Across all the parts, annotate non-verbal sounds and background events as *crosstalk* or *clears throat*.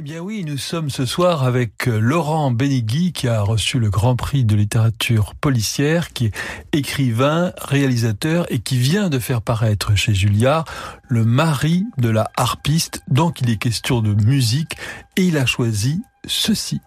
Eh bien oui, nous sommes ce soir avec euh, Laurent Benigui qui a reçu le Grand Prix de littérature policière, qui est écrivain, réalisateur et qui vient de faire paraître chez Julliard le mari de la harpiste. Donc il est question de musique et il a choisi ceci.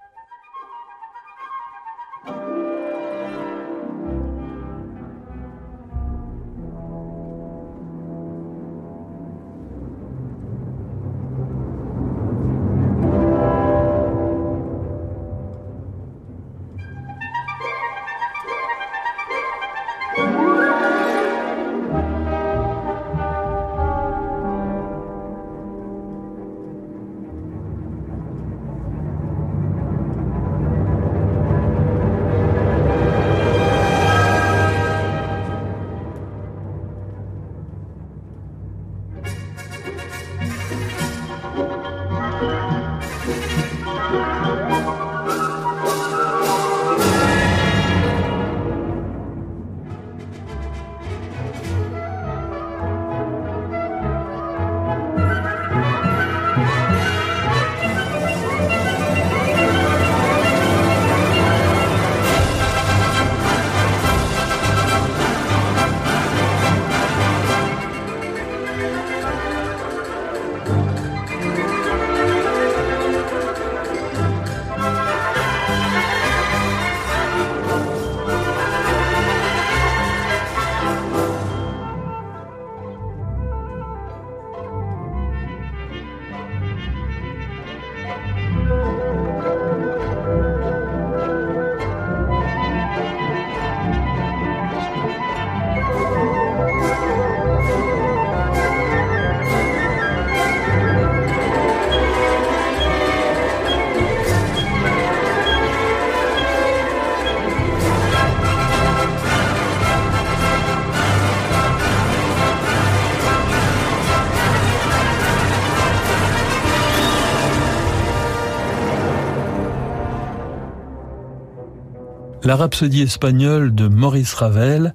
La rhapsodie espagnole de Maurice Ravel,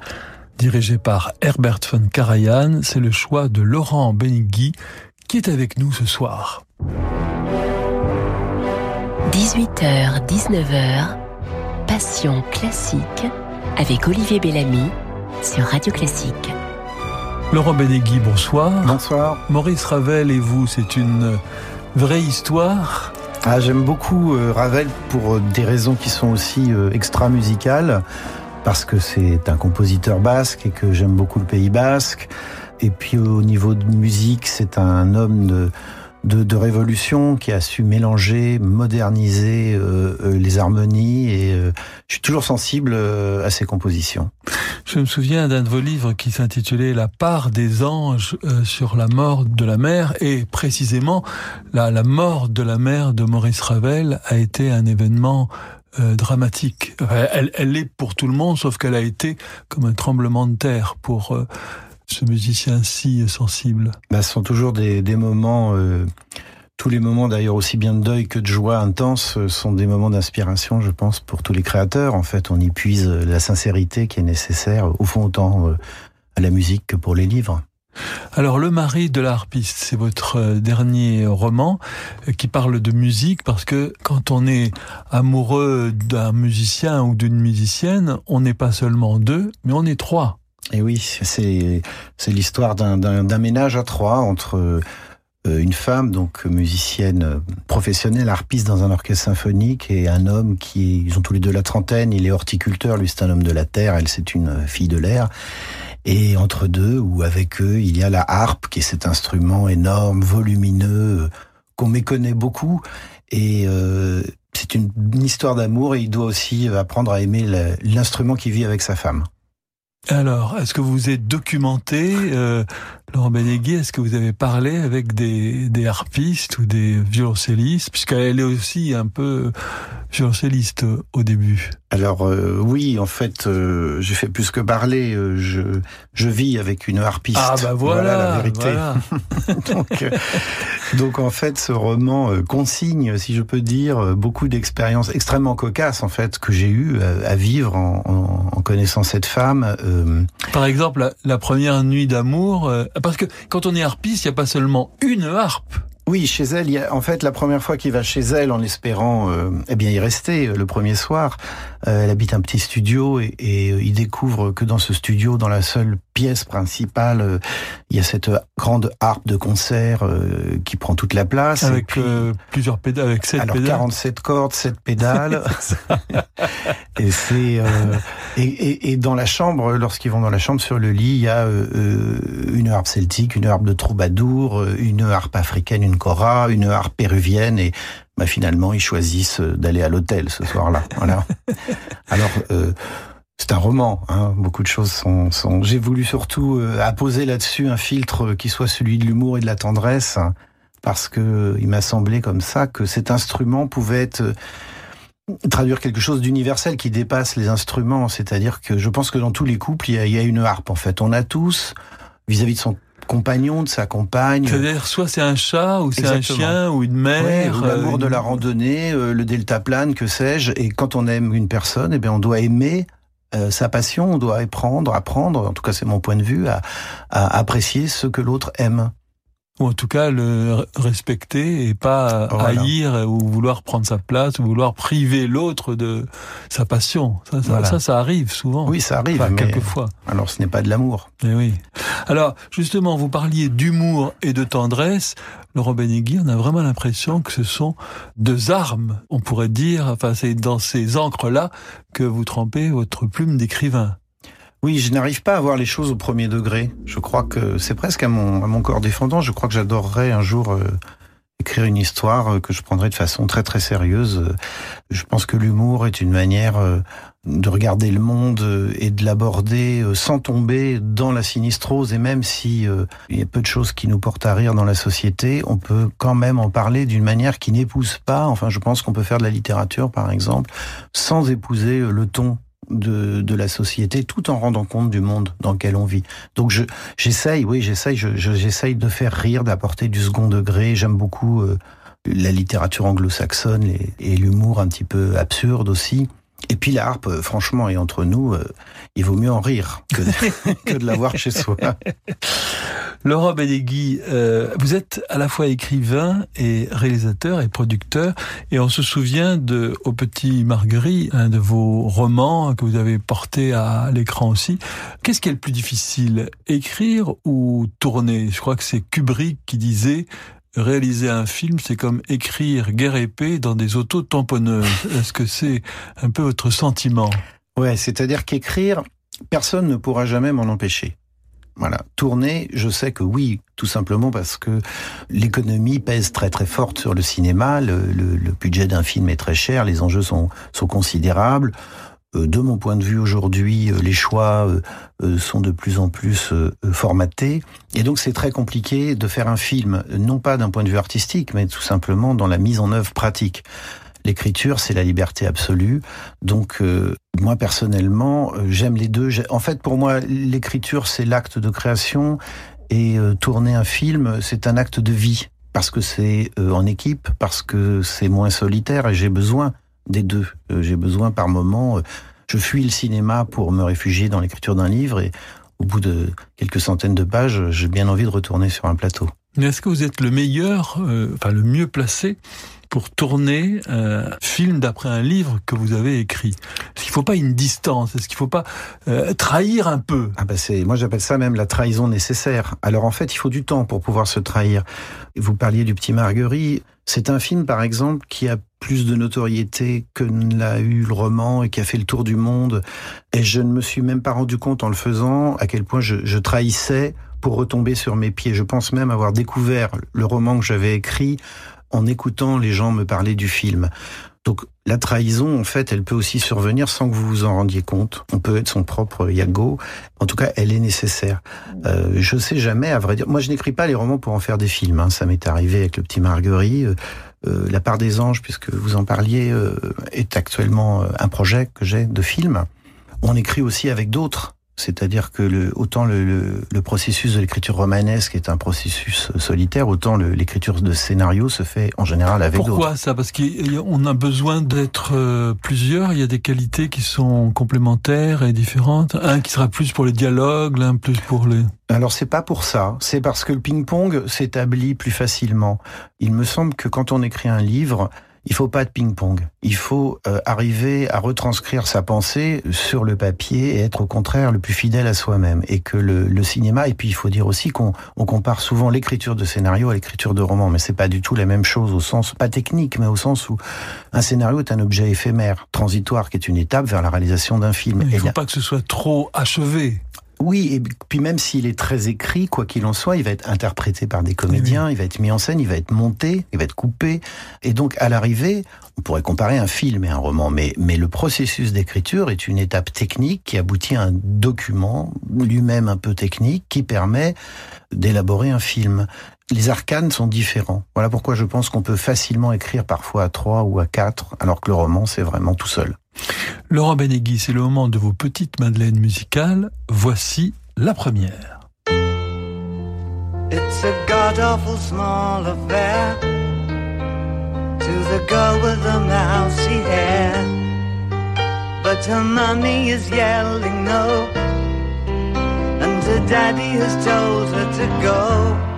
dirigée par Herbert von Karajan, c'est le choix de Laurent Benigui qui est avec nous ce soir. 18h, 19h, Passion classique avec Olivier Bellamy sur Radio Classique. Laurent Benegui, bonsoir. Bonsoir. Maurice Ravel et vous, c'est une vraie histoire ah, J'aime beaucoup euh, Ravel pour euh, des raisons qui sont aussi euh, extra-musicales, parce que c'est un compositeur basque et que j'aime beaucoup le Pays basque. Et puis au niveau de musique, c'est un homme de, de, de, révolution qui a su mélanger, moderniser euh, les harmonies et euh, je suis toujours sensible à ses compositions. Je me souviens d'un de vos livres qui s'intitulait La part des anges euh, sur la mort de la mère et précisément la, la, mort de la mère de Maurice Ravel a été un événement euh, dramatique. Elle, elle est pour tout le monde sauf qu'elle a été comme un tremblement de terre pour euh, ce musicien si sensible. Bah, ce sont toujours des, des moments euh, tous les moments d'ailleurs aussi bien de deuil que de joie intense sont des moments d'inspiration, je pense, pour tous les créateurs. En fait, on y puise la sincérité qui est nécessaire, au fond, autant à la musique que pour les livres. Alors, Le mari de l'harpiste, c'est votre dernier roman qui parle de musique parce que quand on est amoureux d'un musicien ou d'une musicienne, on n'est pas seulement deux, mais on est trois. Et oui, c'est l'histoire d'un ménage à trois entre une femme, donc musicienne professionnelle, harpiste dans un orchestre symphonique, et un homme qui, ils ont tous les deux la trentaine, il est horticulteur, lui c'est un homme de la terre, elle c'est une fille de l'air. Et entre deux, ou avec eux, il y a la harpe, qui est cet instrument énorme, volumineux, qu'on méconnaît beaucoup. Et euh, c'est une, une histoire d'amour, et il doit aussi apprendre à aimer l'instrument qui vit avec sa femme. Alors, est-ce que vous êtes documenté, euh, Laurent Benegui Est-ce que vous avez parlé avec des, des harpistes ou des violoncellistes? Puisqu'elle est aussi un peu violoncelliste au début. Alors euh, oui, en fait, euh, j'ai fait plus que parler. Euh, je, je vis avec une harpiste. Ah bah voilà, voilà la vérité. Voilà. *laughs* donc, donc en fait, ce roman consigne, si je peux dire, beaucoup d'expériences extrêmement cocasses en fait que j'ai eu à, à, vivre en, en, en, connaissant cette femme. Par exemple, la, première nuit d'amour, parce que quand on est harpiste, il n'y a pas seulement une harpe. Oui, chez elle, il y a, en fait, la première fois qu'il va chez elle en espérant euh, eh bien y rester euh, le premier soir, euh, elle habite un petit studio et, et il découvre que dans ce studio, dans la seule pièce principale, il y a cette grande harpe de concert qui prend toute la place. Avec puis, plusieurs pédales, avec sept alors, pédales. 47 cordes, 7 *laughs* pédales. *laughs* et c'est et, et, et, dans la chambre, lorsqu'ils vont dans la chambre sur le lit, il y a une harpe celtique, une harpe de troubadour, une harpe africaine, une cora, une harpe péruvienne et bah, finalement ils choisissent d'aller à l'hôtel ce soir-là. Voilà. *laughs* Alors euh, c'est un roman, hein. beaucoup de choses sont. sont... J'ai voulu surtout euh, apposer là-dessus un filtre qui soit celui de l'humour et de la tendresse, hein, parce que il m'a semblé comme ça que cet instrument pouvait être euh, traduire quelque chose d'universel qui dépasse les instruments. C'est-à-dire que je pense que dans tous les couples, il y a, il y a une harpe. En fait, on a tous vis-à-vis -vis de son compagnon, de sa compagne. C'est-à-dire, soit c'est un chat, ou c'est un chien, ou une mère. Ouais, l'amour une... de la randonnée, euh, le deltaplane, que sais-je. Et quand on aime une personne, eh bien, on doit aimer euh, sa passion, on doit apprendre, apprendre, en tout cas c'est mon point de vue, à, à apprécier ce que l'autre aime ou en tout cas le respecter et pas voilà. haïr ou vouloir prendre sa place ou vouloir priver l'autre de sa passion. Ça, ça, voilà. ça, ça, arrive souvent. Oui, ça arrive, enfin, mais quelquefois. Alors, ce n'est pas de l'amour. Eh oui. Alors, justement, vous parliez d'humour et de tendresse. Laurent Benegui, on a vraiment l'impression que ce sont deux armes, on pourrait dire. Enfin, c'est dans ces encres-là que vous trempez votre plume d'écrivain. Oui, je n'arrive pas à voir les choses au premier degré. Je crois que c'est presque à mon, corps défendant. Je crois que j'adorerais un jour euh, écrire une histoire euh, que je prendrais de façon très très sérieuse. Je pense que l'humour est une manière euh, de regarder le monde euh, et de l'aborder euh, sans tomber dans la sinistrose. Et même si euh, il y a peu de choses qui nous portent à rire dans la société, on peut quand même en parler d'une manière qui n'épouse pas. Enfin, je pense qu'on peut faire de la littérature, par exemple, sans épouser le ton de, de la société tout en rendant compte du monde dans lequel on vit. Donc je j'essaye, oui, j'essaye, j'essaye de faire rire, d'apporter du second degré. J'aime beaucoup euh, la littérature anglo-saxonne et, et l'humour un petit peu absurde aussi. Et puis la harpe, franchement, et entre nous, euh, il vaut mieux en rire que de, *laughs* que de l'avoir chez soi. Laurent Benegui, euh, vous êtes à la fois écrivain et réalisateur et producteur, et on se souvient de Au Petit Marguerite, un de vos romans que vous avez porté à l'écran aussi. Qu'est-ce qui est le plus difficile, écrire ou tourner? Je crois que c'est Kubrick qui disait réaliser un film, c'est comme écrire guerre épée dans des autos tamponneuses. *laughs* Est-ce que c'est un peu votre sentiment? Ouais, c'est-à-dire qu'écrire, personne ne pourra jamais m'en empêcher. Voilà. Tourner, je sais que oui, tout simplement parce que l'économie pèse très très forte sur le cinéma, le, le, le budget d'un film est très cher, les enjeux sont, sont considérables. De mon point de vue aujourd'hui, les choix sont de plus en plus formatés. Et donc c'est très compliqué de faire un film, non pas d'un point de vue artistique, mais tout simplement dans la mise en œuvre pratique. L'écriture, c'est la liberté absolue. Donc, euh, moi personnellement, j'aime les deux. En fait, pour moi, l'écriture, c'est l'acte de création et euh, tourner un film, c'est un acte de vie parce que c'est euh, en équipe, parce que c'est moins solitaire et j'ai besoin des deux. j'ai besoin par moment. je fuis le cinéma pour me réfugier dans l'écriture d'un livre et au bout de quelques centaines de pages, j'ai bien envie de retourner sur un plateau. Est-ce que vous êtes le meilleur, euh, enfin le mieux placé pour tourner un film d'après un livre que vous avez écrit Est-ce qu'il ne faut pas une distance? Est-ce qu'il ne faut pas euh, trahir un peu? Ah bah c'est, Moi j'appelle ça même la trahison nécessaire. Alors en fait il faut du temps pour pouvoir se trahir. Vous parliez du petit Marguerite. C'est un film par exemple qui a plus de notoriété que l'a eu le roman et qui a fait le tour du monde. Et je ne me suis même pas rendu compte en le faisant à quel point je, je trahissais pour retomber sur mes pieds. Je pense même avoir découvert le roman que j'avais écrit en écoutant les gens me parler du film. Donc la trahison, en fait, elle peut aussi survenir sans que vous vous en rendiez compte. On peut être son propre Yago. En tout cas, elle est nécessaire. Euh, je sais jamais, à vrai dire. Moi, je n'écris pas les romans pour en faire des films. Hein. Ça m'est arrivé avec le petit Marguerite. Euh, la part des anges, puisque vous en parliez, euh, est actuellement un projet que j'ai de film. On écrit aussi avec d'autres C'est-à-dire que le, autant le, le, processus de l'écriture romanesque est un processus solitaire, autant l'écriture de scénario se fait en général avec d'autres. Pourquoi ça? Parce qu'on a besoin d'être euh, plusieurs. Il y a des qualités qui sont complémentaires et différentes. Un qui sera plus pour les dialogues, l'un plus pour les. Alors c'est pas pour ça. C'est parce que le ping-pong s'établit plus facilement. Il me semble que quand on écrit un livre, il faut pas de ping-pong. Il faut euh, arriver à retranscrire sa pensée sur le papier et être au contraire le plus fidèle à soi-même. Et que le, le, cinéma, et puis il faut dire aussi qu'on on compare souvent l'écriture de scénario à l'écriture de roman, mais c'est pas du tout la même chose au sens pas technique, mais au sens où un scénario est un objet éphémère, transitoire, qui est une étape vers la réalisation d'un film. il ne faut pas que ce soit trop achevé. Oui, et puis même s'il est très écrit, quoi qu'il en soit, il va être interprété par des comédiens, il va être mis en scène, il va être monté, il va être coupé. Et donc, à l'arrivée, on pourrait comparer un film et un roman, mais, mais le processus d'écriture est une étape technique qui aboutit à un document, lui-même un peu technique, qui permet d'élaborer un film. Les arcanes sont différents. Voilà pourquoi je pense qu'on peut facilement écrire parfois à trois ou à quatre, alors que le roman, c'est vraiment tout seul. Laurent Benegui, c'est le moment de vos petites madeleines musicales. Voici la première. It's a god awful small affair to the girl with the mousy hair. But her mommy is yelling no, and her daddy has told her to go.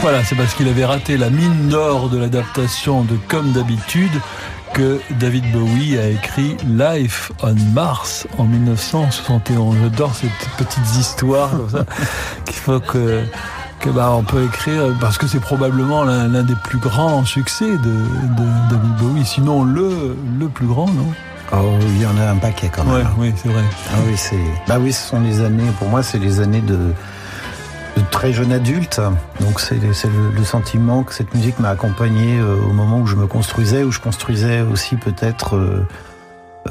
Voilà, c'est parce qu'il avait raté la mine d'or de l'adaptation de Comme d'habitude que David Bowie a écrit Life on Mars en 1971. J'adore ces petites histoires comme ça *laughs* qu'il faut que que bah on peut écrire parce que c'est probablement l'un des plus grands succès de, de, David Bowie, sinon le le plus grand, non? Oh, il y en a un paquet quand même. Ouais, oui, c'est vrai. Ah oui, c'est. Bah oui, ce sont les années. Pour moi, c'est les années de, de très jeune adulte. Donc c'est le, le, sentiment que cette musique m'a accompagné euh, au moment où je me construisais, où je construisais aussi peut-être euh,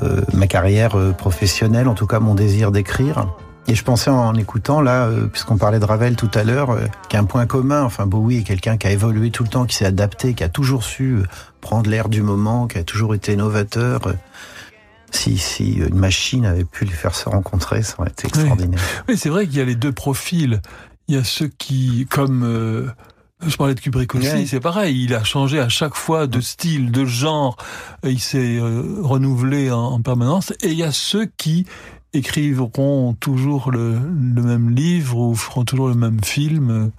euh, ma carrière professionnelle, en tout cas mon désir d'écrire. Et je pensais en écoutant là, puisqu'on parlait de Ravel tout à l'heure, euh, qu'un point commun. Enfin, Bowie est quelqu'un qui a évolué tout le temps, qui s'est adapté, qui a toujours su prendre l'air du moment, qui a toujours été novateur. Si, si une machine avait pu les faire se rencontrer, ça aurait été extraordinaire. Oui, oui c'est vrai qu'il y a les deux profils. Il y a ceux qui, comme euh, je parlais de Kubrick aussi, oui. c'est pareil. Il a changé à chaque fois de style, de genre. Il s'est euh, renouvelé en, en, permanence. Et il y a ceux qui écriveront toujours le, le, même livre ou feront toujours le même film.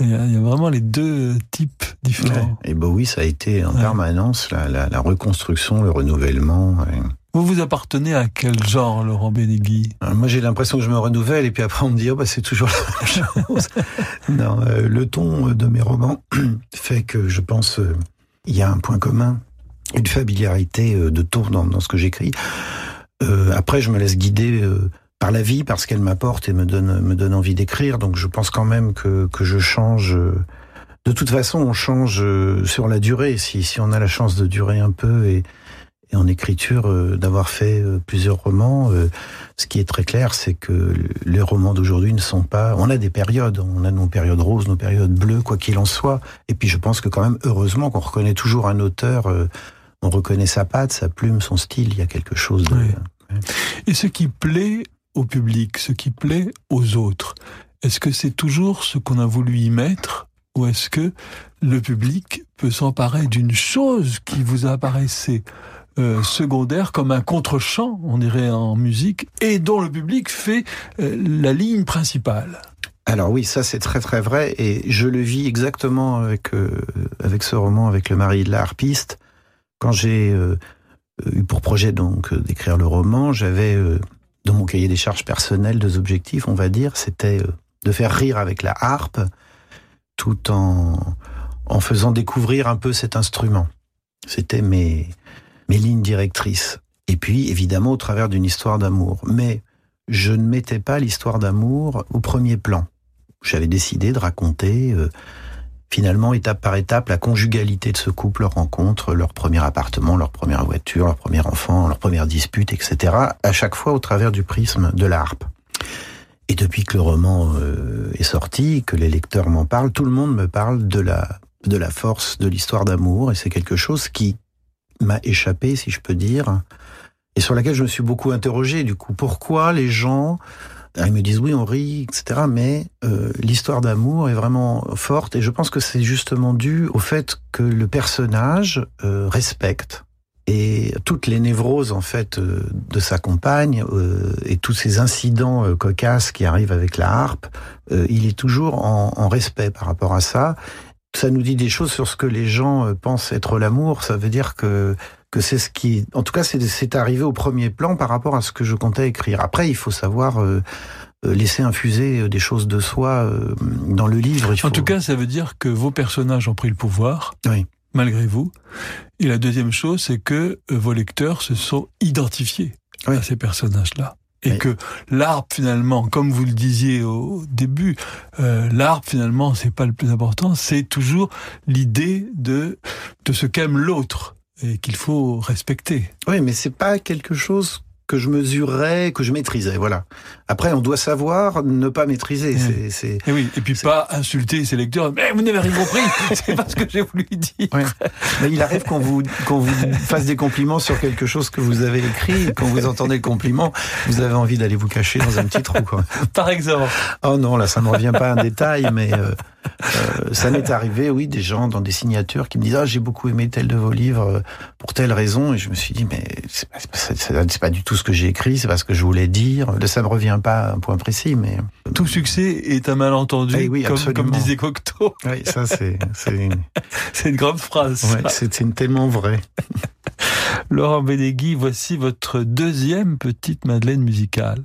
Il y, a, il y a vraiment les deux types différents. Ouais. Et Bowie, ça a été en ouais. permanence la, la, la, reconstruction, le renouvellement. Ouais. Vous vous appartenez à quel genre, Laurent Benegui euh, Moi, j'ai l'impression que je me renouvelle et puis après on me dit oh, bah, c'est toujours la même chose. *laughs* non, euh, le ton de mes romans *clears throat* fait que je pense euh, il y a un point commun, une familiarité euh, de ton dans, dans ce que j'écris. Euh, après, je me laisse guider par la vie parce qu'elle m'apporte et me donne me donne envie d'écrire. Donc, je pense quand même que que je change. De toute façon, on change sur la durée. Si si on a la chance de durer un peu et et en écriture euh, d'avoir fait euh, plusieurs romans. Euh, ce qui est très clair, c'est que les romans d'aujourd'hui ne sont pas. On a des périodes, on a nos périodes roses, nos périodes bleues, quoi qu'il en soit. Et puis je pense que quand même, heureusement, qu'on reconnaît toujours un auteur. on reconnaît sa patte, sa plume, son style. Il y a quelque chose de. Oui. Et ce qui plaît au public, ce qui plaît aux autres, est-ce que c'est toujours ce qu'on a voulu y mettre ou est-ce que le public peut s'emparer d'une chose qui vous apparaissait euh, secondaire comme un contre-champ, on dirait en musique, et dont le public fait euh, la ligne principale. Alors oui, ça c'est très très vrai, et je le vis exactement avec euh, avec ce roman, avec le mari de la harpiste. Quand j'ai eu pour projet donc d'écrire le roman, j'avais dans mon cahier des charges personnelles deux objectifs, on va dire, c'était de faire rire avec la harpe, tout en en faisant découvrir un peu cet instrument. C'était mes mes lignes directrices. Et puis évidemment au travers d'une histoire d'amour. Mais je ne mettais pas l'histoire d'amour au premier plan. J'avais décidé de raconter euh, finalement étape par étape la conjugalité de ce couple, leur rencontre, leur premier appartement, leur première voiture, leur premier enfant, leur première dispute, etc. À chaque fois au travers du prisme de l'harpe. Et depuis que le roman euh, est sorti, que les lecteurs m'en parlent, tout le monde me parle de la de la force de l'histoire d'amour, et c'est quelque chose qui m'a échappé, si je peux dire, et sur laquelle je me suis beaucoup interrogé. Du coup, pourquoi les gens ah, ils me disent oui, on rit, etc. Mais euh, l'histoire d'amour est vraiment forte et je pense que c'est justement dû au fait que le personnage euh, respecte et toutes les névroses en fait euh, de sa compagne euh, et tous ces incidents euh, cocasses qui arrivent avec la harpe, il est toujours en, respect par rapport à ça. Ça nous dit des choses sur ce que les gens pensent être l'amour. Ça veut dire que que c'est ce qui, en tout cas, c'est arrivé au premier plan par rapport à ce que je comptais écrire. Après, il faut savoir euh, euh, laisser infuser euh, des choses de soi dans le livre. En tout cas, ça veut dire que vos personnages ont pris le pouvoir. Oui. Malgré vous. Et la deuxième chose, c'est que vos lecteurs se sont identifiés à ces personnages-là et que l'arbre finalement, comme vous le disiez au début, euh, l'arbre finalement c'est pas le plus important, c'est toujours l'idée de de ce qu'aime l'autre et qu'il faut respecter. Oui, mais c'est pas quelque chose que je mesurais, que je maîtrisais. Voilà. Après, on doit savoir ne pas maîtriser. C'est, et oui, et puis pas insulter ses lecteurs. Mais vous n'avez rien compris. *laughs* c'est pas ce que j'ai voulu dire. Mais il arrive qu'on vous qu'on vous fasse des compliments sur quelque chose que vous avez écrit. Quand vous entendez le compliment, vous avez envie d'aller vous cacher dans un petit trou. Quoi. Par exemple. Oh non, là, ça ne revient pas à un détail, mais. Euh, euh, ça m'est arrivé, oui, des gens dans des signatures qui me disent ah j'ai beaucoup aimé tel de vos livres euh, pour telle raison et je me suis dit mais c'est pas, pas, du tout ce que j'ai écrit, c'est pas ce que je voulais dire. Ça me revient pas à un point précis, mais tout succès est un malentendu, eh oui, comme, comme, disait Cocteau. Oui, ça c'est c'est une... *laughs* une grande phrase. Ouais, c'est tellement vrai. *laughs* Laurent Bédégui, voici votre deuxième petite Madeleine musicale.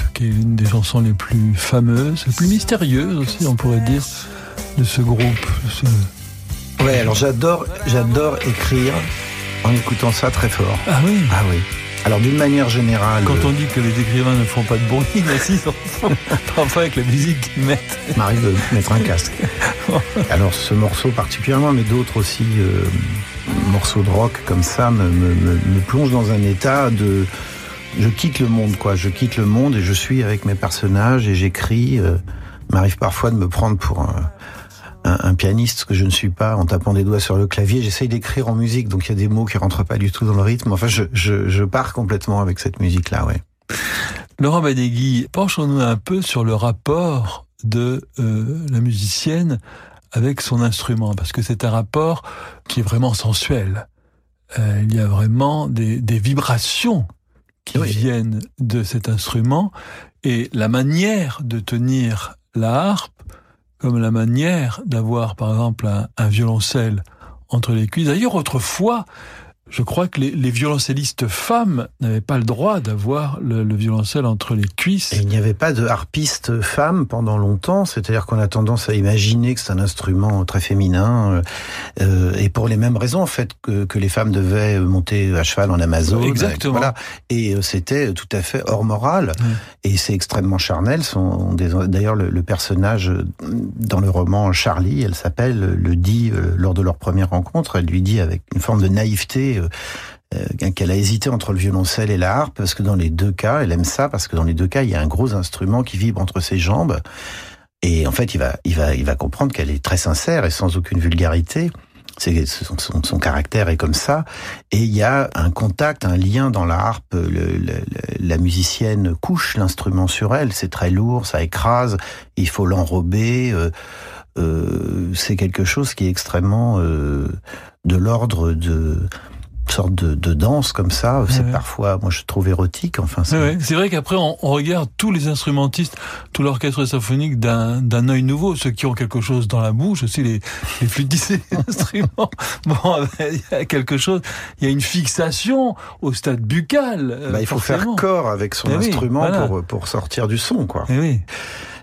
qui est une des chansons les plus fameuses, les plus mystérieuses aussi, on pourrait dire, de ce groupe. Ouais, alors j'adore, j'adore écrire en écoutant ça très fort. Ah oui. Ah oui. Alors d'une manière générale. Quand on dit que les écrivains ne font pas de bruit, *laughs* mais si, parfois avec la musique qu'ils mettent. M'arrive de mettre un casque. *laughs* Alors ce morceau particulièrement, mais d'autres aussi, euh, morceaux de rock comme ça, me, me, me, plonge dans un état de... Je quitte le monde, quoi. Je quitte le monde et je suis avec mes personnages et j'écris. Euh, m'arrive parfois de me prendre pour un un, pianiste, ce que je ne suis pas, en tapant des doigts sur le clavier. J'essaye d'écrire en musique, donc il y a des mots qui rentrent pas du tout dans le rythme. Enfin, je, je, je pars complètement avec cette musique-là, ouais. Laurent Badegui, penchons-nous un peu sur le rapport de euh, la musicienne avec son instrument, parce que c'est un rapport qui est vraiment sensuel. Euh, il y a vraiment des, des vibrations qui viennent de cet instrument, et la manière de tenir la harpe comme la manière d'avoir, par exemple, un, violoncelle entre les cuisses. D'ailleurs, autrefois, je crois que les, les violoncellistes femmes n'avaient pas le droit d'avoir le, le, violoncelle entre les cuisses. Et il n'y avait pas de harpiste femme pendant longtemps, c'est-à-dire qu'on a tendance à imaginer que c'est un instrument très féminin, euh, et pour les mêmes raisons en fait que, que, les femmes devaient monter à cheval en Amazon. Exactement. Voilà. Et euh, c'était tout à fait hors morale, mmh. et c'est extrêmement charnel. D'ailleurs, le, le, personnage dans le roman Charlie, elle s'appelle, le dit euh, lors de leur première rencontre, elle lui dit avec une forme de naïveté euh, qu'elle a hésité entre le violoncelle et la harpe, parce que dans les deux cas, elle aime ça, parce que dans les deux cas, il y a un gros instrument qui vibre entre ses jambes. Et en fait, il va, il va, il va comprendre qu'elle est très sincère et sans aucune vulgarité. Son, caractère est comme ça. Et il y a un contact, un lien dans la harpe. La musicienne couche l'instrument sur elle. C'est très lourd, ça écrase. Il faut l'enrober. Euh, euh, c'est quelque chose qui est extrêmement euh, de l'ordre de sorte de, de, danse comme ça. C'est ouais. parfois, moi, je trouve érotique. Enfin, c'est ouais, vrai qu'après, on, on, regarde tous les instrumentistes, tout l'orchestre symphonique d'un œil nouveau. Ceux qui ont quelque chose dans la bouche, aussi les, les flûtistes *laughs* instruments. Bon, *laughs* il y a quelque chose. Il y a une fixation au stade buccal. Bah, il faut faire corps avec son Eh oui, instrument voilà. pour, pour sortir du son, quoi. Eh oui.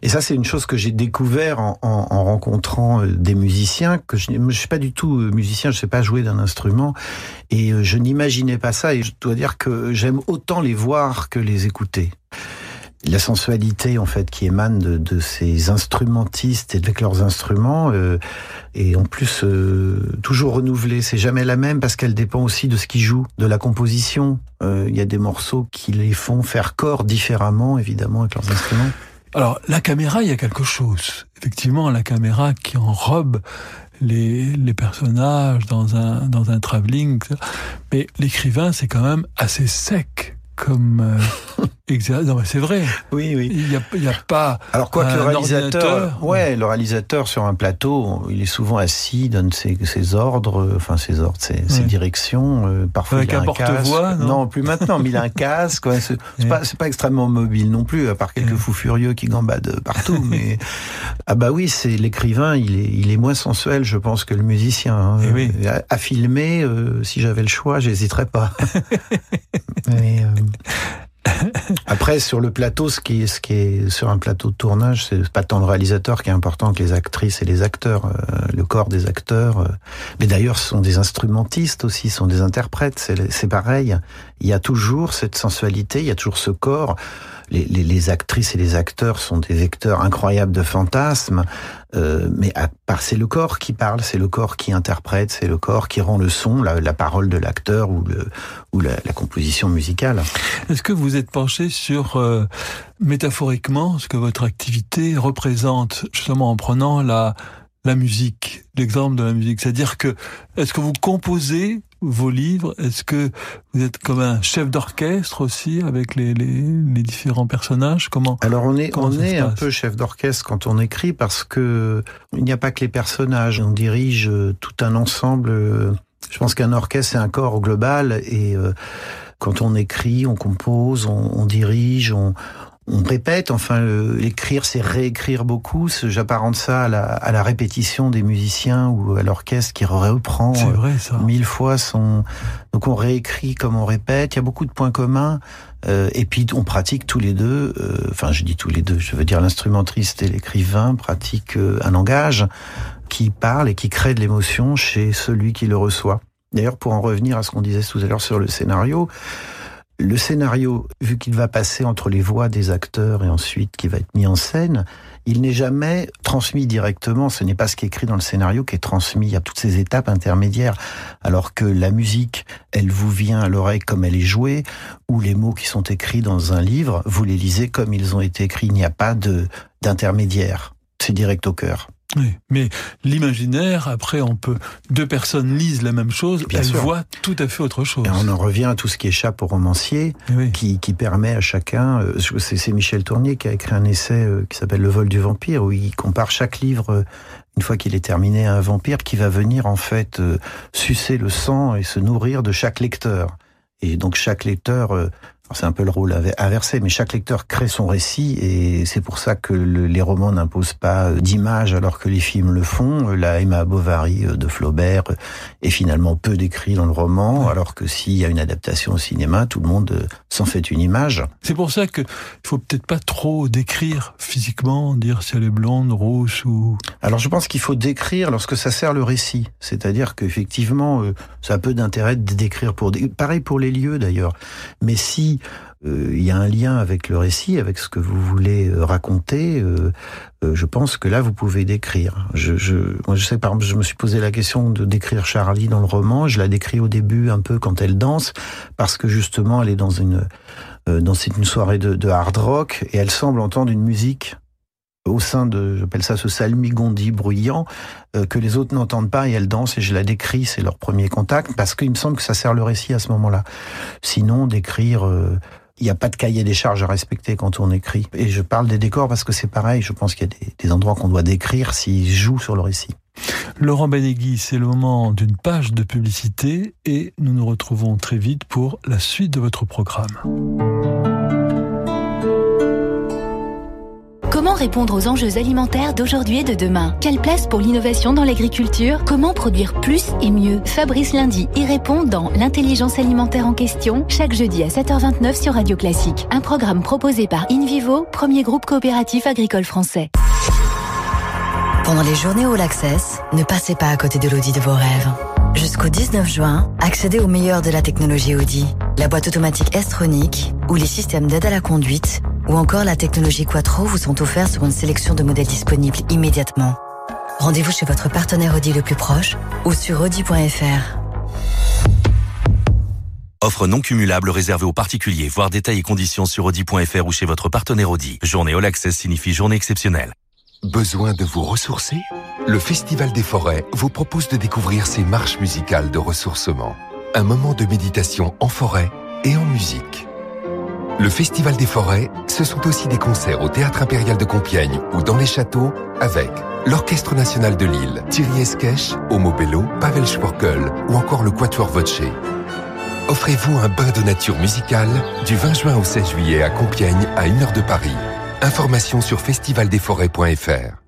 Et ça, c'est une chose que j'ai découvert en, en, en, rencontrant euh, des musiciens. Que je ne suis pas du tout euh, musicien, je sais pas jouer d'un instrument, et euh, je n'imaginais pas ça. Et je dois dire que j'aime autant les voir que les écouter. La sensualité, en fait, qui émane de, de ces instrumentistes et avec leurs instruments, euh, et en plus euh, toujours renouvelée. C'est jamais la même parce qu'elle dépend aussi de ce qu'ils jouent, de la composition. Il y a des morceaux qui les font faire corps différemment, évidemment, avec leurs instruments. Alors, la caméra, il y a quelque chose. Effectivement, la caméra qui enrobe les, les personnages dans un, dans un travelling. Mais l'écrivain, c'est quand même assez sec comme euh, *laughs* exercice. Non, mais c'est vrai. Oui, oui. Il n'y a, pas. Alors, quoi que le réalisateur. Ouais, le réalisateur sur un plateau, il est souvent assis, donne ses, ses ordres, enfin ses ordres, ses, ses directions. Euh, parfois, Avec il a un, un porte-voix, non, non, plus maintenant, mais il a un casque. Ouais, c'est pas, extrêmement mobile non plus, à part quelques fous furieux qui gambadent partout. mais ah bah oui, c'est l'écrivain, il est, il est moins sensuel, je pense, que le musicien. hein. Eh oui. À, à filmer, euh, si j'avais le choix, j'hésiterais pas. *laughs* Mais, euh, *laughs* Après, sur le plateau, ce qui, est, ce qui est sur un plateau de tournage, c'est pas tant le réalisateur qui est important que les actrices et les acteurs, euh, le corps des acteurs. euh. Mais d'ailleurs, ce sont des instrumentistes aussi, ce sont des interprètes, c'est c'est pareil. Il y a toujours cette sensualité, il y a toujours ce corps. Les, actrices et les acteurs sont des vecteurs incroyables de fantasmes, euh, mais à part c'est le corps qui parle, c'est le corps qui interprète, c'est le corps qui rend le son, la, la parole de l'acteur ou, le, ou la, la composition musicale. Est-ce que vous êtes penché sur, euh, métaphoriquement, ce que votre activité représente, justement en prenant la, la musique, l'exemple de la musique C'est-à-dire que, est-ce que vous composez vos livres? Est-ce que vous êtes comme un chef d'orchestre aussi avec les, les, les, différents personnages? Comment Alors on est, on est un peu chef d'orchestre quand on écrit parce que il n'y a pas que les personnages. On dirige euh, tout un ensemble. euh, Je pense qu'un orchestre c'est un corps global et euh, quand on écrit, on compose, on, on dirige, on, on répète. Enfin, le- écrire c'est réécrire beaucoup. J'apparente ça à la, à la répétition des musiciens ou à l'orchestre qui reprend. Euh, vrai ça. mille fois son. Donc on réécrit comme on répète. Il y a beaucoup de points communs. Euh, et puis on pratique tous les deux. euh, Enfin, je dis tous les deux. Je veux dire l'instrumentiste et l'écrivain pratiquent euh, un langage qui parle et qui crée de l'émotion chez celui qui le reçoit. D'ailleurs, pour en revenir à ce qu'on disait tout à l'heure sur le scénario, le scénario, vu qu'il va passer entre les voix des acteurs et ensuite qui va être mis en scène, il n'est jamais transmis directement. Ce n'est pas ce qui est écrit dans le scénario qui est transmis. A toutes ces étapes intermédiaires. Alors que la musique, elle vous vient à l'oreille comme elle est jouée, ou les mots qui sont écrits dans un livre, vous les lisez comme ils ont été écrits. Il n'y a pas de d'intermédiaire. C'est direct au cœur. Oui. Mais l'imaginaire, après, on peut deux personnes lisent la même chose, Bien elles sûr. voient tout à fait autre chose. Et on en revient à tout ce qui échappe au romancier. Eh oui. qui, qui permet à chacun, euh, c'est Michel Tournier qui a écrit un essai euh, qui s'appelle Le vol du vampire, où il compare chaque livre, euh, une fois qu'il est terminé, à un vampire qui va venir en fait sucer le sang et se nourrir de chaque lecteur. Et donc chaque lecteur euh, c'est un peu le rôle inversé, mais chaque lecteur crée son récit et c'est pour ça que les romans n'imposent pas d'image alors que les films le font. La Emma Bovary de Flaubert est finalement peu décrit dans le roman, alors que s'il y a une adaptation au cinéma, tout le monde s'en fait une image. C'est pour ça qu'il faut peut-être pas trop décrire physiquement, dire si elle est blonde, rouge ou... Alors je pense qu'il faut décrire lorsque ça sert le récit. C'est-à-dire qu'effectivement, euh, ça a peu d'intérêt de décrire pour... Pareil pour les lieux d'ailleurs. Mais si euh, il y a un lien avec le récit, avec ce que vous voulez euh, raconter, je pense que là vous pouvez décrire. Je, sais par exemple, je me suis posé la question de décrire Charlie dans le roman. Je la décris au début un peu quand elle danse, parce que justement elle est dans une dans une soirée de hard rock et elle semble entendre une musique au sein de, j'appelle ça ce salmigondi bruyant, euh, que les autres n'entendent pas et elles dansent et je la décris, c'est leur premier contact, parce qu'il me semble que ça sert le récit à ce moment-là. Sinon, d'écrire, euh, il n'y a pas de cahier des charges à respecter quand on écrit. Et je parle des décors parce que c'est pareil, je pense qu'il y a des, des endroits qu'on doit décrire s'ils jouent sur le récit. Laurent Benegui, c'est le moment d'une page de publicité et nous nous retrouvons très vite pour la suite de votre programme. Comment répondre aux enjeux alimentaires d'aujourd'hui et de demain? Quelle place pour l'innovation dans l'agriculture? Comment produire plus et mieux? Fabrice Lundi y répond dans L'intelligence alimentaire en question, chaque jeudi à 7h29 sur Radio Classique. Un programme proposé par InVivo, premier groupe coopératif agricole français. Pendant les journées All Access, ne passez pas à côté de l'Audi de vos rêves. Jusqu'au 19 juin, accédez au meilleur de la technologie Audi. La boîte automatique S-Tronic ou les systèmes d'aide à la conduite ou encore la technologie Quattro vous sont offerts sur une sélection de modèles disponibles immédiatement. Rendez-vous chez votre partenaire Audi le plus proche ou sur audi.fr. Offre non cumulable réservée aux particuliers, voire détails et conditions sur audi.fr ou chez votre partenaire Audi. Journée All Access signifie journée exceptionnelle. Besoin de vous ressourcer? Le Festival des Forêts vous propose de découvrir ces marches musicales de ressourcement. Un moment de méditation en forêt et en musique. Le Festival des Forêts, ce sont aussi des concerts au Théâtre Impérial de Compiègne ou dans les châteaux avec l'Orchestre National de Lille, Thierry Esquèche, Homo Bello, Pavel Sporkel ou encore le Quatuor Voce. Offrez-vous un bain de nature musicale du 20 juin au 16 juillet à Compiègne à 1 heure de Paris. Information sur festivaldesforêts.fr.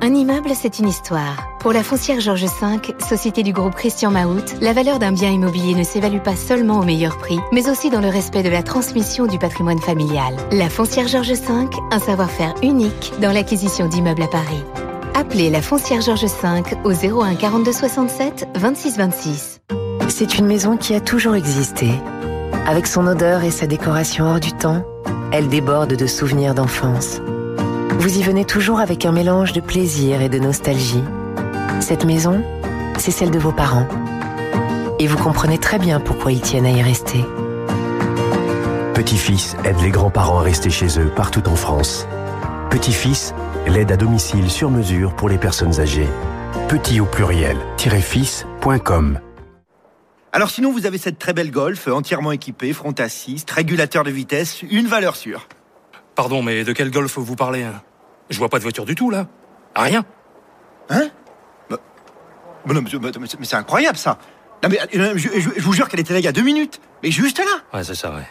Un immeuble, c'est une histoire. Pour la foncière Georges V, société du groupe Christian Mahout, la valeur d'un bien immobilier ne s'évalue pas seulement au meilleur prix, mais aussi dans le respect de la transmission du patrimoine familial. La foncière Georges V, un savoir-faire unique dans l'acquisition d'immeubles à Paris. Appelez la foncière Georges V au 01 42 67 26 26. C'est une maison qui a toujours existé. Avec son odeur et sa décoration hors du temps, elle déborde de souvenirs d'enfance. Vous y venez toujours avec un mélange de plaisir et de nostalgie. Cette maison, c'est celle de vos parents. Et vous comprenez très bien pourquoi ils tiennent à y rester. Petit-fils aide les grands-parents à rester chez eux partout en France. Petit-fils, l'aide à domicile sur mesure pour les personnes âgées. Petit au pluriel-fils.com alors sinon, vous avez cette très belle Golf, entièrement équipée, front assist, régulateur de vitesse, une valeur sûre. Pardon, mais de quel Golf vous parlez hein? Je vois pas de voiture du tout, là. Rien. Hein? Mais, mais non, mais, mais c'est incroyable, ça. Non, mais je, je- je vous jure qu'elle était là il y a deux minutes. Mais juste là. Ouais, c'est ça, ouais.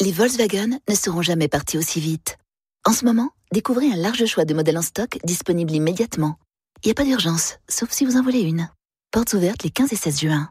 Les Volkswagen ne seront jamais partis aussi vite. En ce moment, découvrez un large choix de modèles en stock disponibles immédiatement. Il n'y a pas d'urgence, sauf si vous en voulez une. Portes ouvertes les 15 et 16 juin.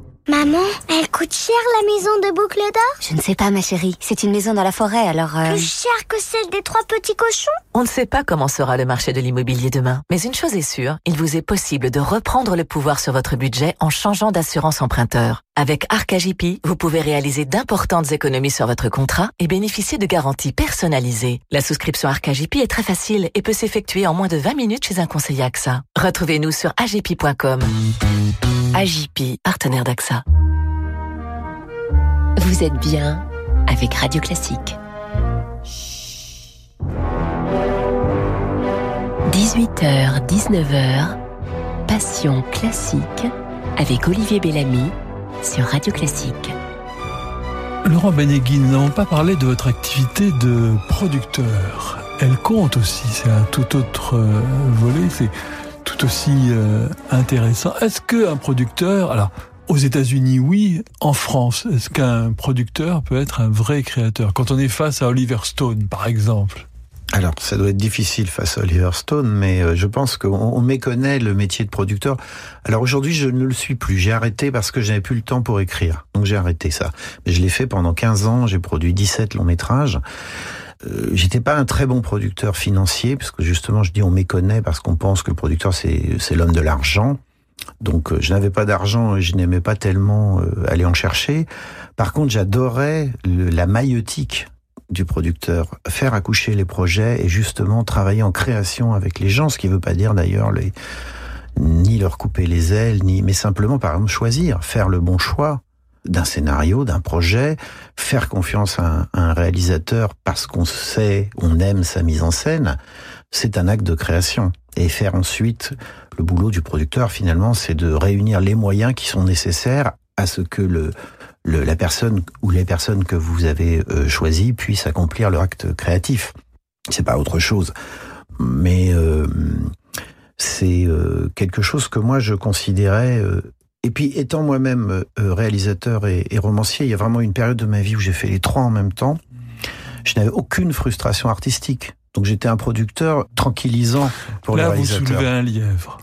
Maman, elle coûte cher la maison de boucle d'or? Je ne sais pas ma chérie, c'est une maison dans la forêt alors... Euh... Plus cher que celle des trois petits cochons? On ne sait pas comment sera le marché de l'immobilier demain, mais une chose est sûre, il vous est possible de reprendre le pouvoir sur votre budget en changeant d'assurance emprunteur. Avec Arcagip, vous pouvez réaliser d'importantes économies sur votre contrat et bénéficier de garanties personnalisées. La souscription Arcagip est très facile et peut s'effectuer en moins de 20 minutes chez un conseiller AXA. Retrouvez-nous sur agip.com. AGP, partenaire d'AXA. Vous êtes bien avec Radio Classique. 18h, 19h, Passion classique avec Olivier Bellamy sur Radio. Laurent Benegui, nous n'avons pas parlé de votre activité de producteur. Elle compte aussi, c'est un tout autre euh, volet, c'est tout aussi euh, intéressant. Est-ce qu'un producteur, alors aux États-Unis, oui, en France, est-ce qu'un producteur peut être un vrai créateur? Quand on est face à Oliver Stone, par exemple. Alors, ça doit être difficile face à Oliver Stone, mais euh, je pense qu'on méconnaît le métier de producteur. Alors aujourd'hui, je ne le suis plus. J'ai arrêté parce que j'avais plus le temps pour écrire. Donc j'ai arrêté ça. Mais je l'ai fait pendant 15 ans. J'ai produit 17 longs métrages. Euh, j'étais pas un très bon producteur financier, parce que justement, je dis on méconnaît parce qu'on pense que le producteur, c'est l'homme de l'argent. Donc euh, je n'avais pas d'argent et je n'aimais pas tellement aller en chercher. Par contre, j'adorais la maïeutique du producteur, faire accoucher les projets et justement travailler en création avec les gens, ce qui ne veut pas dire d'ailleurs les, ni leur couper les ailes, ni, mais simplement par exemple choisir, faire le bon choix d'un scénario, d'un projet, faire confiance à un, réalisateur parce qu'on sait, on aime sa mise en scène, c'est un acte de création. Et faire ensuite le boulot du producteur, finalement, c'est de réunir les moyens qui sont nécessaires à ce que le, le, la personne ou les personnes que vous avez euh, choisies puissent accomplir leur acte créatif. C'est pas autre chose. Mais euh, c'est euh, quelque chose que moi je considérais. Et puis étant moi-même réalisateur et, et, romancier, il y a vraiment une période de ma vie où j'ai fait les trois en même temps. Je n'avais aucune frustration artistique. Donc j'étais un producteur tranquillisant pour Là, les réalisateurs. vous soulevez un lièvre.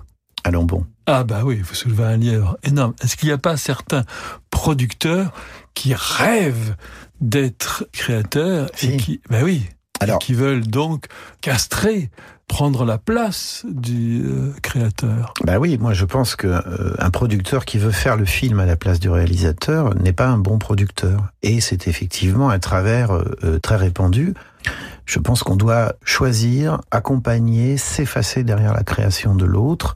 Allons bon. Ah bah oui, vous soulevez un lièvre énorme. Est-ce qu'il n'y a pas certains producteurs qui rêvent d'être créateurs si. et qui, bah oui, Alors, qui veulent donc castrer, prendre la place du euh, créateur. Bah oui, moi je pense que euh, un producteur qui veut faire le film à la place du réalisateur n'est pas un bon producteur. Et c'est effectivement un travers euh, très répandu. Je pense qu'on doit choisir, accompagner, s'effacer derrière la création de l'autre.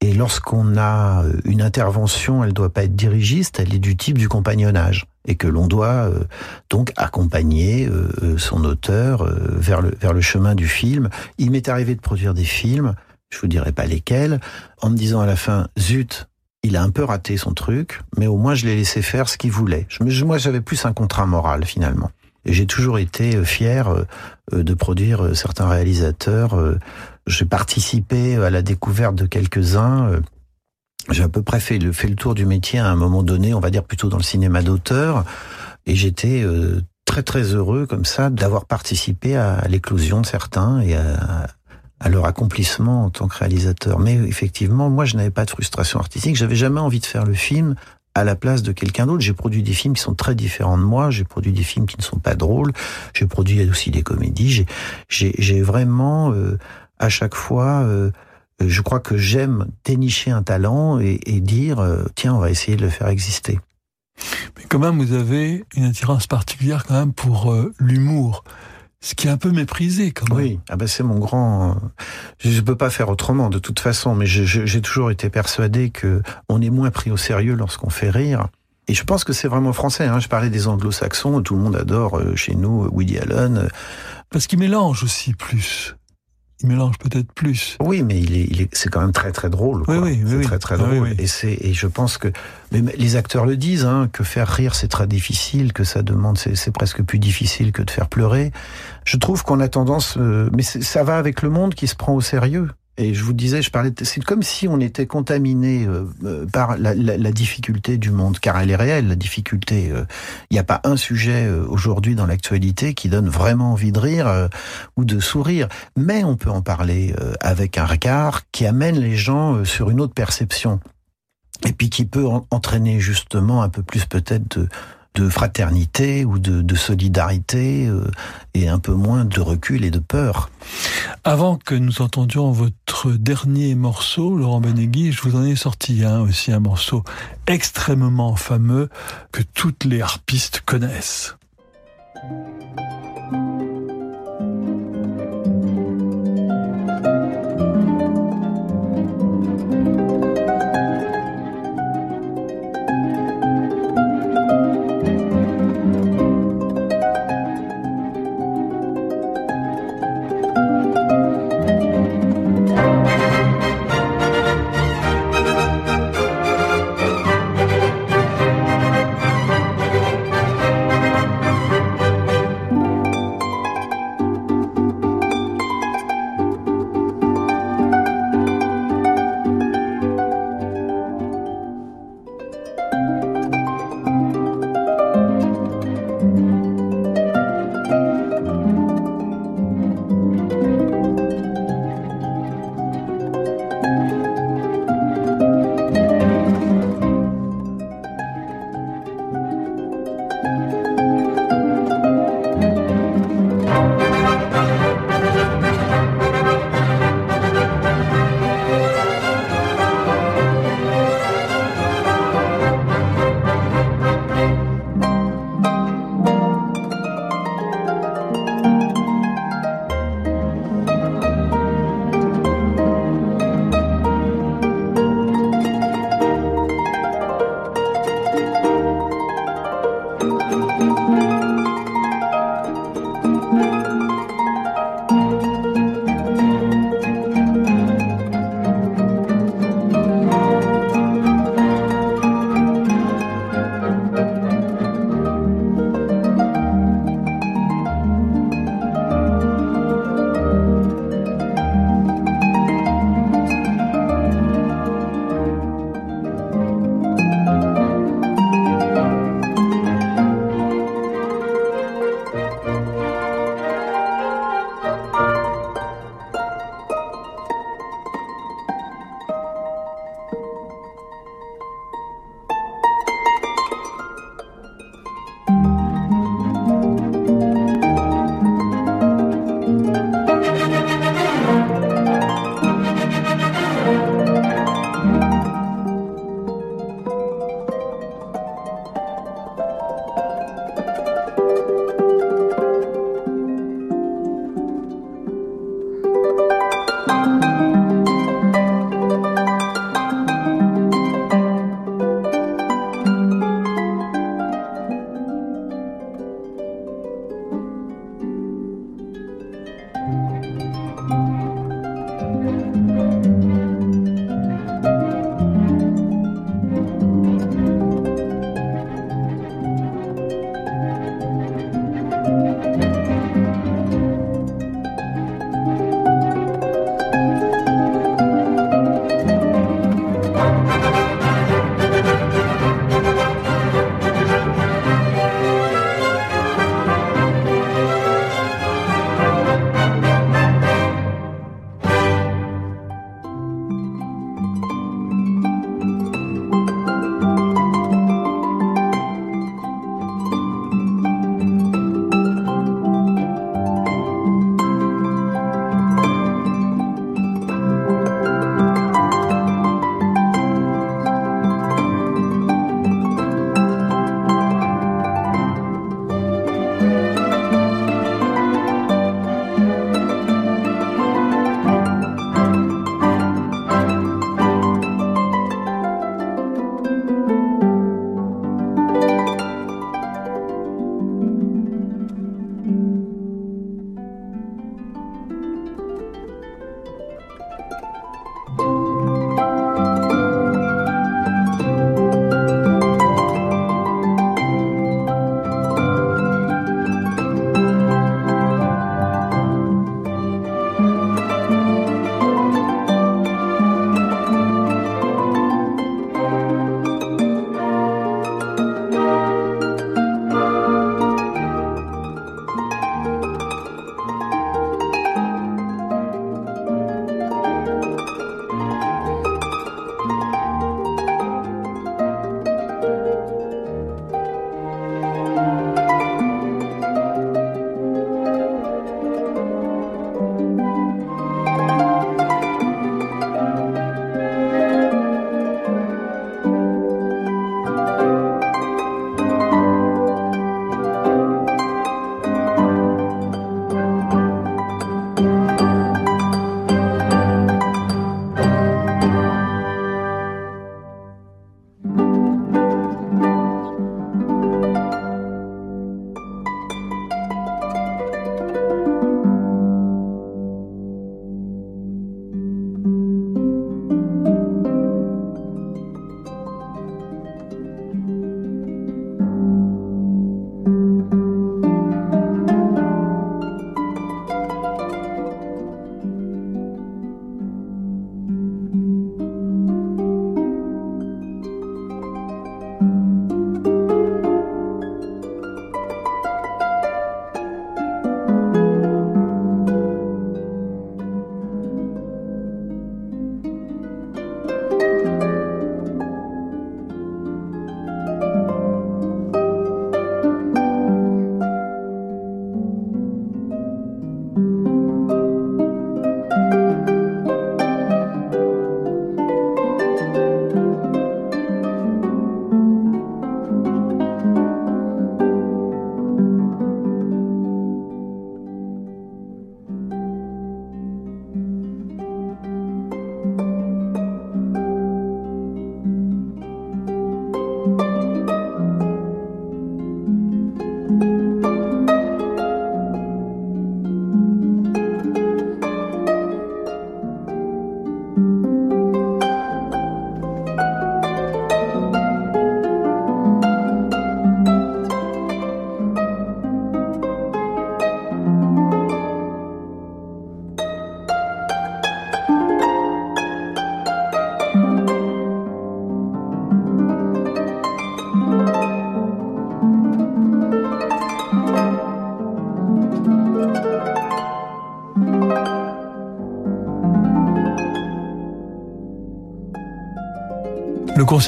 Et lorsqu'on a une intervention, elle ne doit pas être dirigiste, elle est du type du compagnonnage. Et que l'on doit euh, donc accompagner euh, son auteur euh, vers, le, vers le chemin du film. Il m'est arrivé de produire des films, je vous dirai pas lesquels, en me disant à la fin, zut, il a un peu raté son truc, mais au moins je l'ai laissé faire ce qu'il voulait. Je, moi, j'avais plus un contrat moral finalement. Et j'ai toujours été fier de produire certains réalisateurs. J'ai participé à la découverte de quelques-uns. J'ai à peu près fait le, tour du métier à un moment donné, on va dire plutôt dans le cinéma d'auteur. Et j'étais très très heureux comme ça d'avoir participé à l'éclosion de certains et à, à leur accomplissement en tant que réalisateur. Mais effectivement, moi, je n'avais pas de frustration artistique. J'avais jamais envie de faire le film à la place de quelqu'un d'autre. J'ai produit des films qui sont très différents de moi. J'ai produit des films qui ne sont pas drôles. J'ai produit aussi des comédies. J'ai vraiment, euh, à chaque fois, euh, je crois que j'aime dénicher un talent et, et dire, euh, tiens, on va essayer de le faire exister. Mais quand même, vous avez une attirance particulière quand même pour euh, l'humour. Ce qui est un peu méprisé, quand même. Oui, ah ben c'est mon grand. Je ne peux pas faire autrement, de toute façon. Mais j'ai toujours été persuadé que on est moins pris au sérieux lorsqu'on fait rire. Et je pense que c'est vraiment français. Hein. Je parlais des Anglo-Saxons, tout le monde adore euh, chez nous Woody Allen. Parce qu'il mélange aussi plus il mélange peut-être plus. Oui, mais il est, il est, c'est quand même très très drôle. Quoi. Oui, oui, c'est oui, très très drôle. oui, oui. Et c'est, et je pense que, mais les acteurs le disent, hein, que faire rire c'est très difficile, que ça demande, c'est, c'est presque plus difficile que de faire pleurer. Je trouve qu'on a tendance, euh, mais ça va avec le monde qui se prend au sérieux. Et je vous disais, je parlais, c'est comme si on était contaminé euh, par la, la, la, difficulté du monde, car elle est réelle, la difficulté. Il euh, n'y a pas un sujet euh, aujourd'hui dans l'actualité qui donne vraiment envie de rire euh, ou de sourire, mais on peut en parler avec un regard qui amène les gens sur une autre perception. et puis qui peut entraîner justement un peu plus peut-être de, de fraternité ou de, solidarité euh, et un peu moins de recul et de peur. Avant que nous entendions votre dernier morceau, Laurent Benegui, je vous en ai sorti un aussi, un morceau extrêmement fameux que toutes les harpistes connaissent.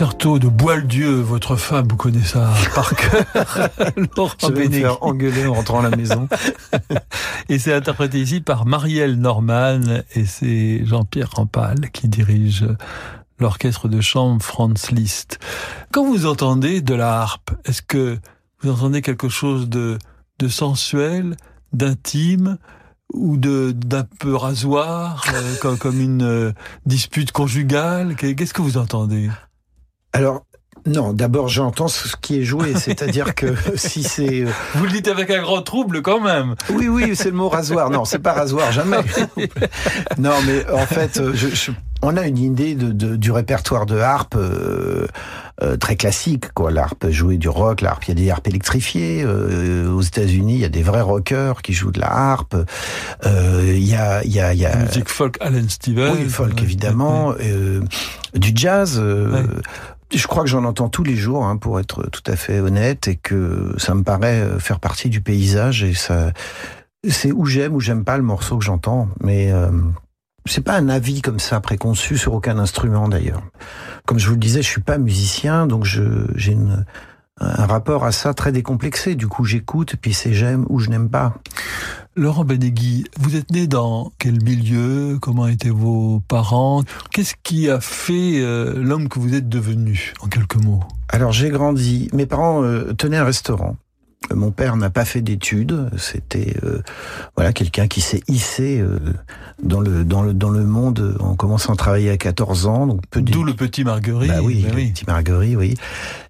Concerto de Boieldieu, votre femme, vous connaissez ça par cœur. *laughs* Je vais me faire engueuler en rentrant à la maison. *laughs* et c'est interprété ici par Marielle Norman et c'est Jean-Pierre Rampal qui dirige l'orchestre de chambre Franz Liszt. Quand vous entendez de la harpe, est-ce que vous entendez quelque chose de, de sensuel, d'intime, ou de d'un peu rasoir, euh, comme, comme, une euh, dispute conjugale? Qu'est-ce que vous entendez? Alors, non, d'abord j'entends ce qui est joué, c'est-à-dire que *laughs* si c'est... Euh, vous le dites avec un grand trouble quand même. Oui, oui, c'est le mot rasoir. Non, c'est pas rasoir, jamais. *laughs* non, mais en fait, je, on a une idée de, du répertoire de harpe euh, euh, très classique. Quoi. L'harpe jouer du rock, l'harpe, il y a des harpes électrifiées. aux États-Unis, il y a des vrais rockers qui jouent de la harpe. Il y a, il y a, il y a... musique folk, Alan Stevens. Oui, folk évidemment. du jazz je crois que j'en entends tous les jours, hein, pour être tout à fait honnête, et que ça me paraît euh, faire partie du paysage. Et ça, c'est où j'aime ou j'aime pas le morceau que j'entends, mais euh, c'est pas un avis comme ça préconçu sur aucun instrument d'ailleurs. Comme je vous le disais, je suis pas musicien, donc je j'ai une un rapport à ça très décomplexé. Du coup, j'écoute, puis c'est j'aime ou je n'aime pas. Laurent Benegui, vous êtes né dans quel milieu? Comment étaient vos parents? Qu'est-ce qui a fait euh, l'homme que vous êtes devenu, en quelques mots? Alors, j'ai grandi. Mes parents euh, tenaient un restaurant. Mon père n'a pas fait d'études, c'était euh, voilà quelqu'un qui s'est hissé euh, dans le dans le dans le monde en commençant à travailler à 14 ans donc d'où le petit Marguerite. Bah oui, bah le petit Marguerite, oui.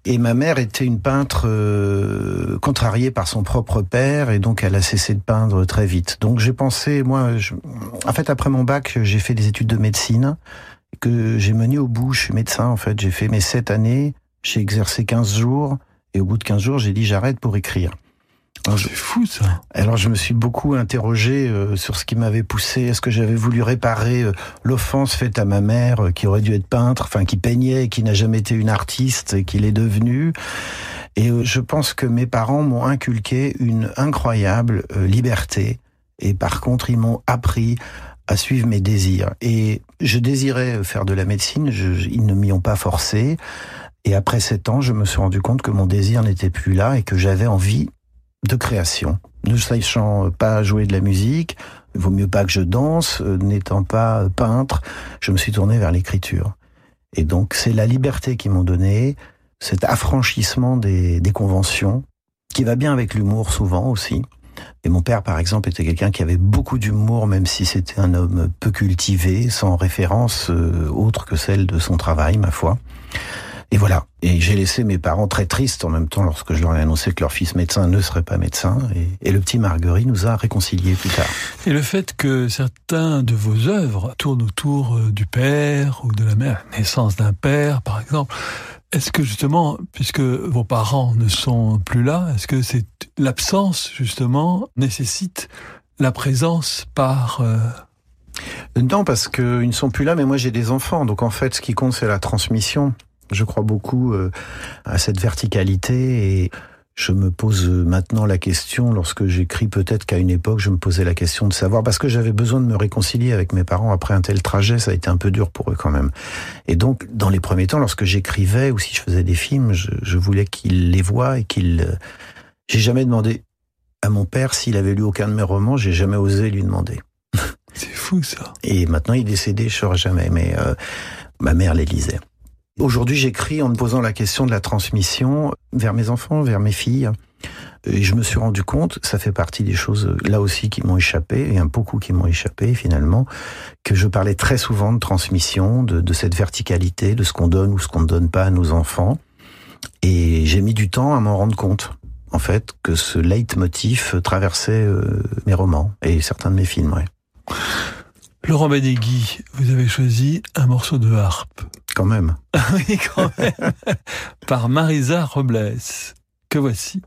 Et ma mère était une peintre euh, contrariée par son propre père et donc elle a cessé de peindre très vite. Donc j'ai pensé moi en fait après mon bac, j'ai fait des études de médecine que j'ai mené au bout, je suis médecin en fait, j'ai fait mes sept années, j'ai exercé 15 jours et au bout de 15 jours, j'ai dit j'arrête pour écrire. C'est fou ça. Alors je me suis beaucoup interrogé euh, sur ce qui m'avait poussé. Est-ce que j'avais voulu réparer euh, l'offense faite à ma mère, euh, qui aurait dû être peintre, enfin qui peignait, qui n'a jamais été une artiste, et qui l'est devenue. Et je pense que mes parents m'ont inculqué une incroyable liberté. Et par contre, ils m'ont appris à suivre mes désirs. Et je désirais faire de la médecine, je, ils ne m'y ont pas forcé. Et après sept ans, je me suis rendu compte que mon désir n'était plus là et que j'avais envie de création. Ne sachant pas jouer de la musique, vaut mieux pas que je danse, euh, n'étant pas peintre, je me suis tourné vers l'écriture. Et donc c'est la liberté qu'ils m'ont donné, cet affranchissement des, des conventions, qui va bien avec l'humour souvent aussi. Et mon père, par exemple, était quelqu'un qui avait beaucoup d'humour, même si c'était un homme peu cultivé, sans référence euh, autre que celle de son travail, ma foi. Et voilà. Et j'ai laissé mes parents très tristes en même temps lorsque je leur ai annoncé que leur fils médecin ne serait pas médecin. Et, le petit Marguerite nous a réconciliés plus tard. Et le fait que certains de vos œuvres tournent autour euh, du père ou de la mère, naissance d'un père par exemple, est-ce que justement, puisque vos parents ne sont plus là, est-ce que c'est l'absence justement nécessite la présence par euh, Non, parce qu'ils ne sont plus là, mais moi j'ai des enfants, donc en fait ce qui compte c'est la transmission. Je crois beaucoup euh, à cette verticalité et je me pose maintenant la question, lorsque j'écris peut-être qu'à une époque, je me posais la question de savoir, parce que j'avais besoin de me réconcilier avec mes parents après un tel trajet, ça a été un peu dur pour eux quand même. Et donc, dans les premiers temps, lorsque j'écrivais ou si je faisais des films, je, voulais qu'ils les voient et qu'ils... J'ai jamais demandé à mon père s'il avait lu aucun de mes romans, j'ai jamais osé lui demander. C'est fou ça. Et maintenant, il est décédé, je saurais jamais, mais euh, ma mère les lisait. Aujourd'hui, j'écris en me posant la question de la transmission vers mes enfants, vers mes filles. Et je me suis rendu compte, ça fait partie des choses là aussi qui m'ont échappé, et un beaucoup qui m'ont échappé finalement, que je parlais très souvent de transmission, de, de cette verticalité, de ce qu'on donne ou ce qu'on ne donne pas à nos enfants. Et j'ai mis du temps à m'en rendre compte, en fait, que ce leitmotiv traversait euh, mes romans et certains de mes films. Ouais. Laurent Benegui, vous avez choisi un morceau de harpe. Quand même. *laughs* oui, quand même. Par Marisa Robles. Que voici.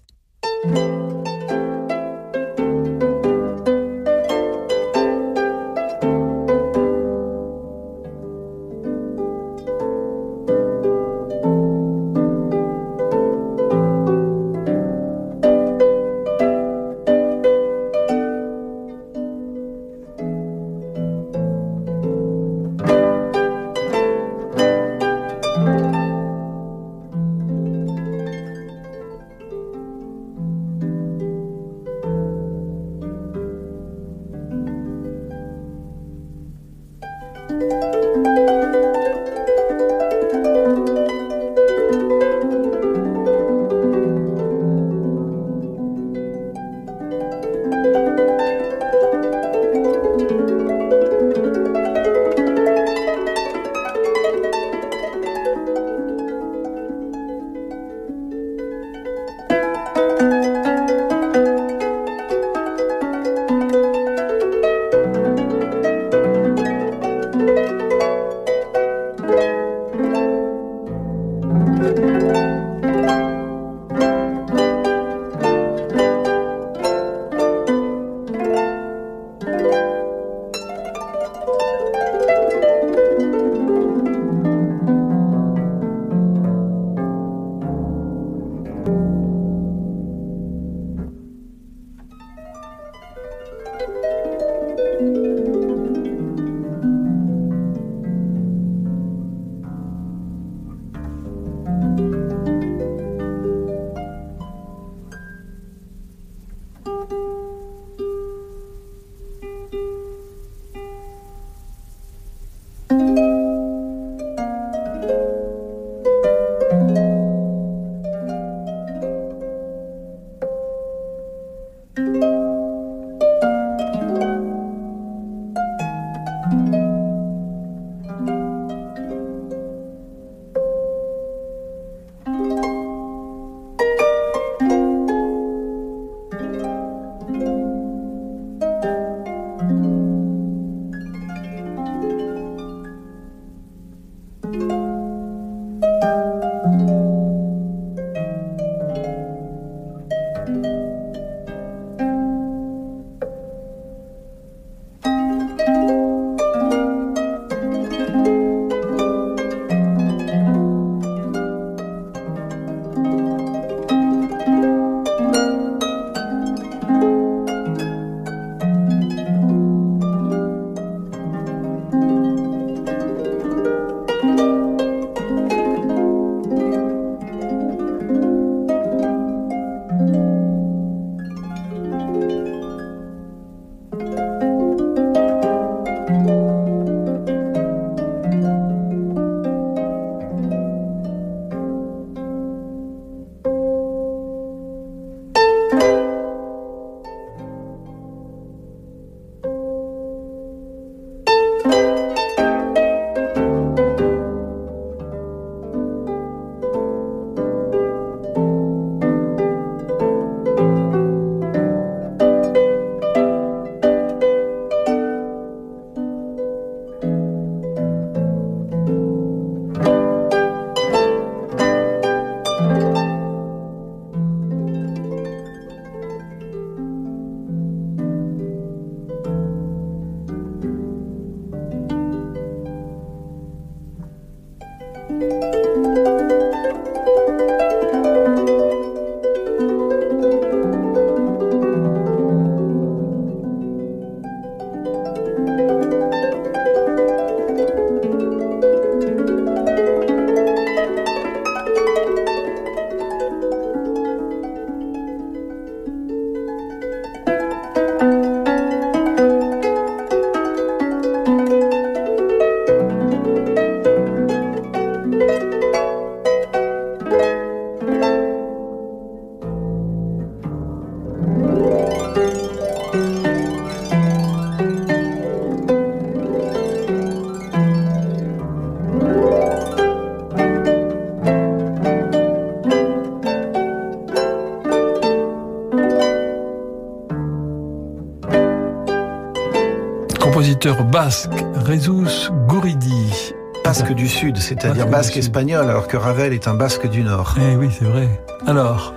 Basque, Rezus Gouridi. Basque du Sud, c'est-à-dire basque, espagnol, alors que Ravel est un basque du Nord. Eh oui, c'est vrai. Alors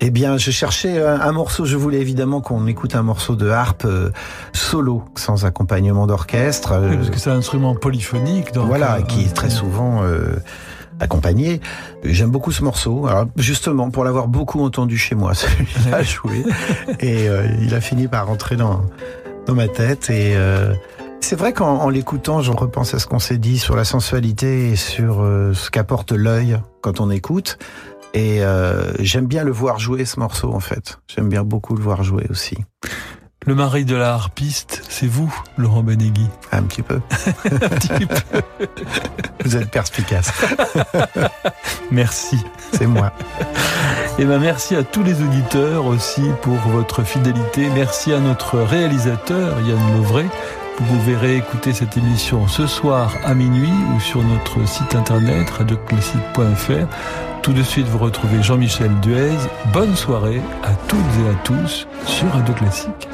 eh bien, je cherchais un, morceau, je voulais évidemment qu'on écoute un morceau de harpe euh, solo, sans accompagnement d'orchestre. Oui, parce que c'est un instrument polyphonique. Donc voilà, euh, qui est très souvent euh, accompagné. J'aime beaucoup ce morceau. Alors, justement, pour l'avoir beaucoup entendu chez moi, *laughs* celui-là joué. et il a fini par rentrer dans, dans ma tête. Et c'est vrai qu'en l'écoutant, je repense à ce qu'on s'est dit sur la sensualité et sur euh, ce qu'apporte l'œil quand on écoute. Et euh, j'aime bien le voir jouer ce morceau en fait. J'aime bien beaucoup le voir jouer aussi. Le mari de la harpiste, c'est vous, Laurent Benegui Un petit peu. *laughs* Un petit peu. *laughs* Vous êtes perspicace. *laughs* merci. C'est moi. Et eh ben merci à tous les auditeurs aussi pour votre fidélité. Merci à notre réalisateur Yann Lovray vous pouvez réécouter cette émission ce soir à minuit ou sur notre site internet radioclassique.fr. Tout de suite, vous retrouvez Jean-Michel Duez. Bonne soirée à toutes et à tous sur Radio Classique.